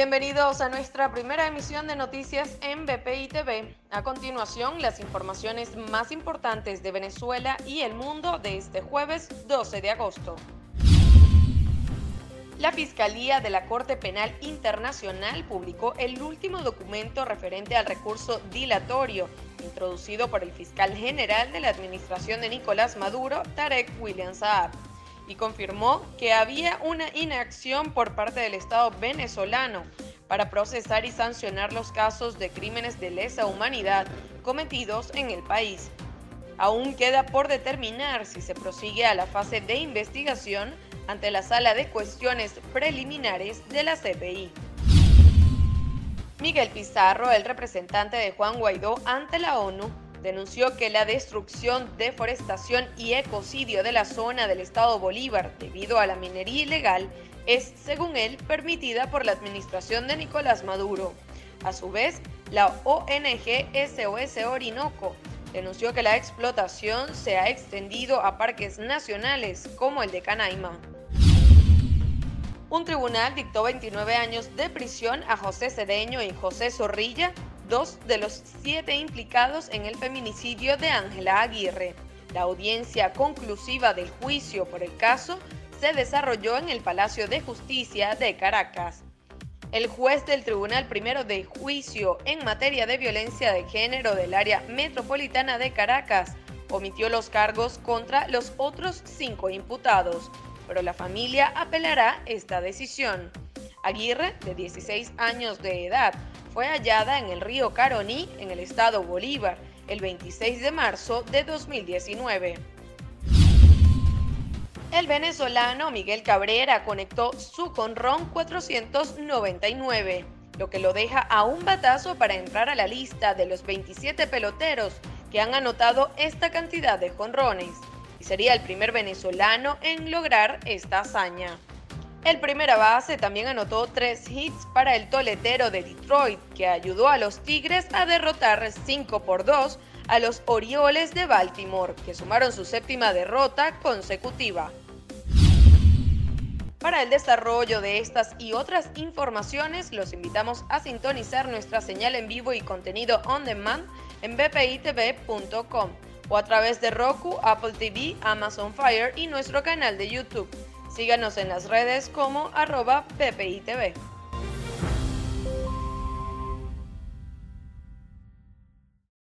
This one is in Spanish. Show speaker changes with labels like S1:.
S1: Bienvenidos a nuestra primera emisión de noticias en BPI TV. A continuación, las informaciones más importantes de Venezuela y el mundo de este jueves 12 de agosto. La Fiscalía de la Corte Penal Internacional publicó el último documento referente al recurso dilatorio introducido por el fiscal general de la administración de Nicolás Maduro, Tarek William Saab y confirmó que había una inacción por parte del Estado venezolano para procesar y sancionar los casos de crímenes de lesa humanidad cometidos en el país. Aún queda por determinar si se prosigue a la fase de investigación ante la sala de cuestiones preliminares de la CPI. Miguel Pizarro, el representante de Juan Guaidó ante la ONU, denunció que la destrucción, deforestación y ecocidio de la zona del estado Bolívar debido a la minería ilegal es, según él, permitida por la administración de Nicolás Maduro. A su vez, la ONG SOS Orinoco denunció que la explotación se ha extendido a parques nacionales como el de Canaima. Un tribunal dictó 29 años de prisión a José Cedeño y José Zorrilla dos de los siete implicados en el feminicidio de Ángela Aguirre. La audiencia conclusiva del juicio por el caso se desarrolló en el Palacio de Justicia de Caracas. El juez del Tribunal Primero de Juicio en materia de violencia de género del área metropolitana de Caracas omitió los cargos contra los otros cinco imputados, pero la familia apelará esta decisión. Aguirre, de 16 años de edad, fue hallada en el río Caroní, en el estado Bolívar, el 26 de marzo de 2019. El venezolano Miguel Cabrera conectó su conrón 499, lo que lo deja a un batazo para entrar a la lista de los 27 peloteros que han anotado esta cantidad de jonrones, y sería el primer venezolano en lograr esta hazaña. El primera base también anotó tres hits para el toletero de Detroit, que ayudó a los Tigres a derrotar 5 por 2 a los Orioles de Baltimore, que sumaron su séptima derrota consecutiva. Para el desarrollo de estas y otras informaciones, los invitamos a sintonizar nuestra señal en vivo y contenido on demand en bpitv.com o a través de Roku, Apple TV, Amazon Fire y nuestro canal de YouTube. Síganos en las redes como arroba PPITV.